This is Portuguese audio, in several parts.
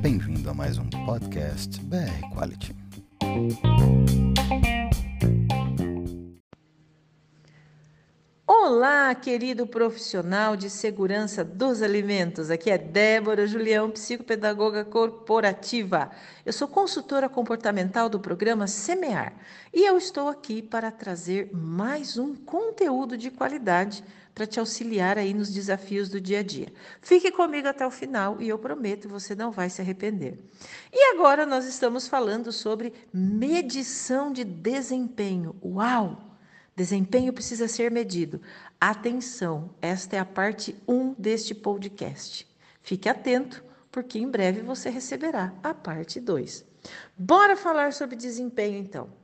Bem-vindo a mais um podcast BR Quality. Olá, querido profissional de segurança dos alimentos. Aqui é Débora Julião, psicopedagoga corporativa. Eu sou consultora comportamental do programa Semear e eu estou aqui para trazer mais um conteúdo de qualidade para te auxiliar aí nos desafios do dia a dia. Fique comigo até o final e eu prometo você não vai se arrepender. E agora nós estamos falando sobre medição de desempenho. Uau! Desempenho precisa ser medido. Atenção, esta é a parte 1 deste podcast. Fique atento, porque em breve você receberá a parte 2. Bora falar sobre desempenho então.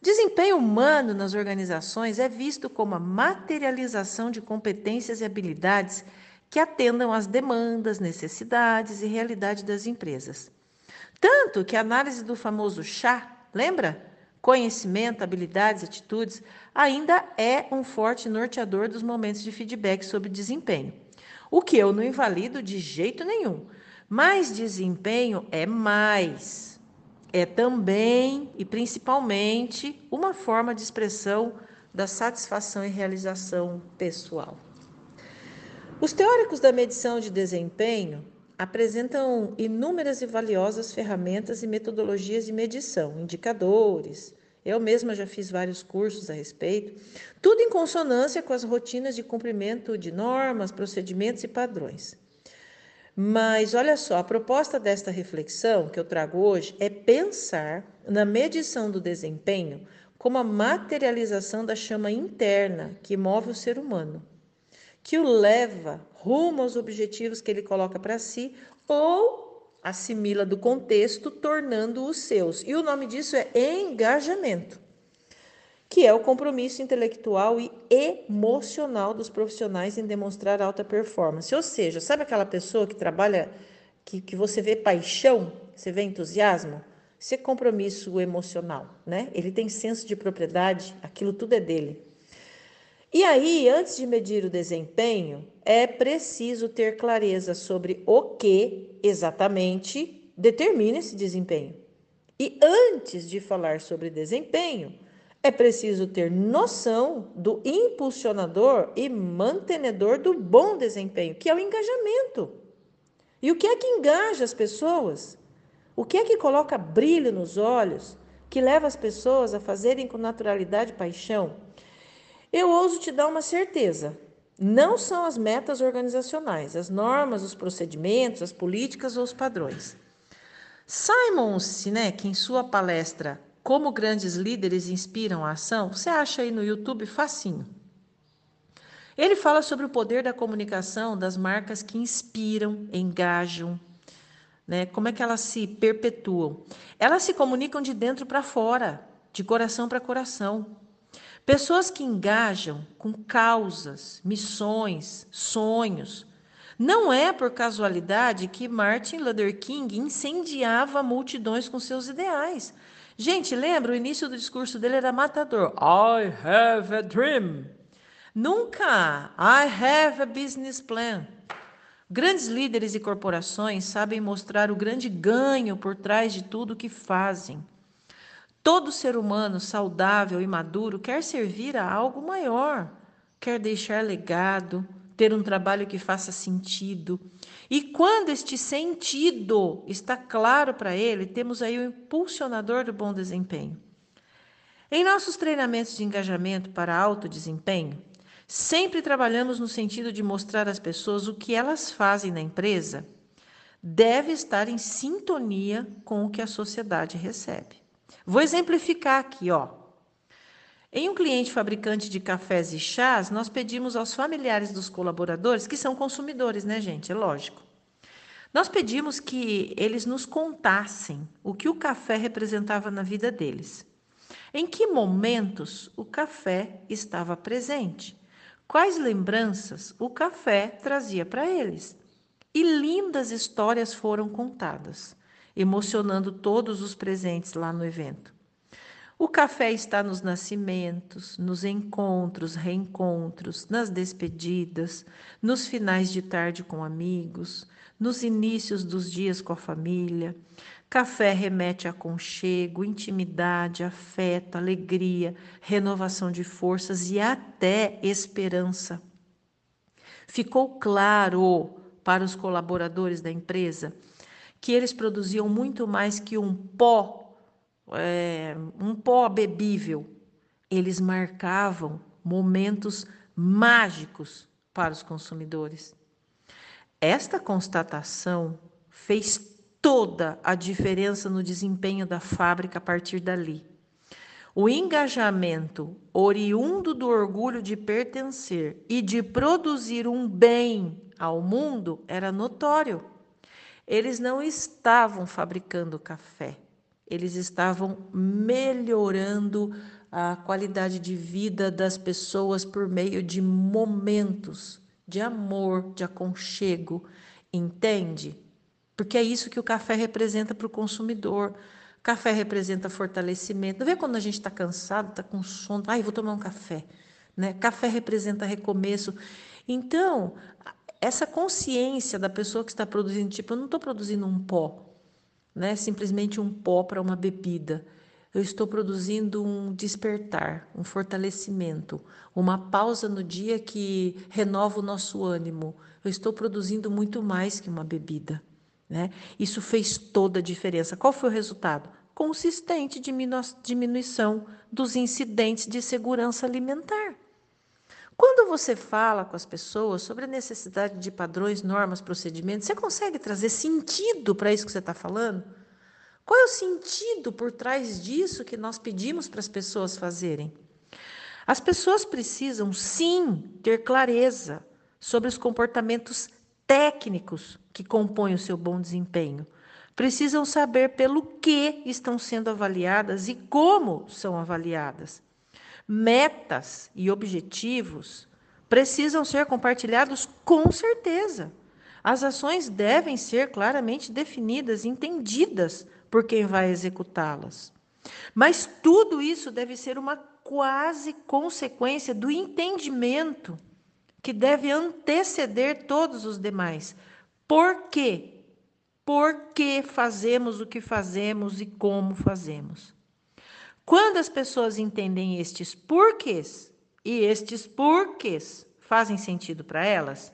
Desempenho humano nas organizações é visto como a materialização de competências e habilidades que atendam às demandas, necessidades e realidade das empresas. Tanto que a análise do famoso chá, lembra? Conhecimento, habilidades, atitudes, ainda é um forte norteador dos momentos de feedback sobre desempenho. O que eu não invalido de jeito nenhum. Mas desempenho é mais é também e principalmente uma forma de expressão da satisfação e realização pessoal. Os teóricos da medição de desempenho apresentam inúmeras e valiosas ferramentas e metodologias de medição, indicadores. Eu mesma já fiz vários cursos a respeito, tudo em consonância com as rotinas de cumprimento de normas, procedimentos e padrões. Mas olha só, a proposta desta reflexão que eu trago hoje é pensar na medição do desempenho como a materialização da chama interna que move o ser humano, que o leva rumo aos objetivos que ele coloca para si ou assimila do contexto, tornando-os seus. E o nome disso é engajamento que é o compromisso intelectual e emocional dos profissionais em demonstrar alta performance. Ou seja, sabe aquela pessoa que trabalha, que, que você vê paixão, você vê entusiasmo? Isso é compromisso emocional, né? Ele tem senso de propriedade, aquilo tudo é dele. E aí, antes de medir o desempenho, é preciso ter clareza sobre o que exatamente determina esse desempenho. E antes de falar sobre desempenho, é preciso ter noção do impulsionador e mantenedor do bom desempenho, que é o engajamento. E o que é que engaja as pessoas? O que é que coloca brilho nos olhos, que leva as pessoas a fazerem com naturalidade e paixão? Eu ouso te dar uma certeza. Não são as metas organizacionais, as normas, os procedimentos, as políticas ou os padrões. Simon Sinek, em sua palestra como grandes líderes inspiram a ação, você acha aí no YouTube facinho. Ele fala sobre o poder da comunicação das marcas que inspiram, engajam, né? Como é que elas se perpetuam? Elas se comunicam de dentro para fora, de coração para coração. Pessoas que engajam com causas, missões, sonhos. Não é por casualidade que Martin Luther King incendiava multidões com seus ideais. Gente, lembra? O início do discurso dele era matador. I have a dream. Nunca. I have a business plan. Grandes líderes e corporações sabem mostrar o grande ganho por trás de tudo o que fazem. Todo ser humano saudável e maduro quer servir a algo maior, quer deixar legado, ter um trabalho que faça sentido. E quando este sentido está claro para ele, temos aí o impulsionador do bom desempenho. Em nossos treinamentos de engajamento para alto desempenho, sempre trabalhamos no sentido de mostrar às pessoas o que elas fazem na empresa deve estar em sintonia com o que a sociedade recebe. Vou exemplificar aqui, ó. Em um cliente fabricante de cafés e chás, nós pedimos aos familiares dos colaboradores, que são consumidores, né, gente? É lógico. Nós pedimos que eles nos contassem o que o café representava na vida deles. Em que momentos o café estava presente? Quais lembranças o café trazia para eles? E lindas histórias foram contadas, emocionando todos os presentes lá no evento. O café está nos nascimentos, nos encontros, reencontros, nas despedidas, nos finais de tarde com amigos, nos inícios dos dias com a família. Café remete a aconchego, intimidade, afeto, alegria, renovação de forças e até esperança. Ficou claro para os colaboradores da empresa que eles produziam muito mais que um pó é, um pó bebível, eles marcavam momentos mágicos para os consumidores. Esta constatação fez toda a diferença no desempenho da fábrica a partir dali. O engajamento oriundo do orgulho de pertencer e de produzir um bem ao mundo era notório. Eles não estavam fabricando café, eles estavam melhorando a qualidade de vida das pessoas por meio de momentos de amor, de aconchego, entende? Porque é isso que o café representa para o consumidor. Café representa fortalecimento. Não vê quando a gente está cansado, está com sono, ai, vou tomar um café. Né? Café representa recomeço. Então, essa consciência da pessoa que está produzindo, tipo, eu não estou produzindo um pó, né? simplesmente um pó para uma bebida. Eu estou produzindo um despertar, um fortalecimento, uma pausa no dia que renova o nosso ânimo. Eu estou produzindo muito mais que uma bebida. Né? Isso fez toda a diferença. Qual foi o resultado? Consistente diminuição dos incidentes de segurança alimentar. Quando você fala com as pessoas sobre a necessidade de padrões, normas, procedimentos, você consegue trazer sentido para isso que você está falando? Qual é o sentido por trás disso que nós pedimos para as pessoas fazerem? As pessoas precisam, sim, ter clareza sobre os comportamentos técnicos que compõem o seu bom desempenho. Precisam saber pelo que estão sendo avaliadas e como são avaliadas. Metas e objetivos precisam ser compartilhados com certeza. As ações devem ser claramente definidas, entendidas por quem vai executá-las. Mas tudo isso deve ser uma quase consequência do entendimento que deve anteceder todos os demais. Por quê? Por que fazemos o que fazemos e como fazemos? Quando as pessoas entendem estes porquês e estes porquês fazem sentido para elas,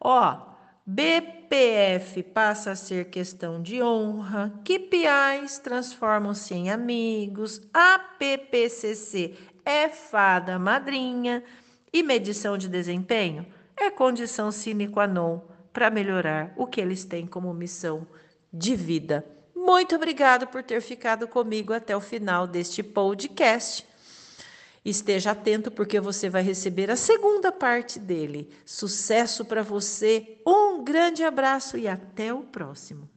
ó, BPF passa a ser questão de honra, KPIs transformam-se em amigos, APPCC é fada madrinha e medição de desempenho é condição sine qua non para melhorar o que eles têm como missão de vida. Muito obrigado por ter ficado comigo até o final deste podcast. Esteja atento porque você vai receber a segunda parte dele. Sucesso para você, um grande abraço e até o próximo.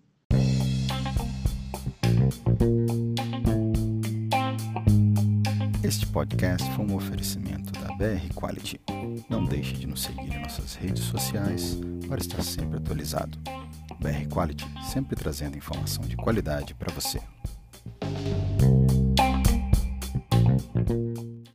Este podcast foi um oferecimento da BR Quality. Não deixe de nos seguir em nossas redes sociais para estar sempre atualizado. BR Quality, sempre trazendo informação de qualidade para você.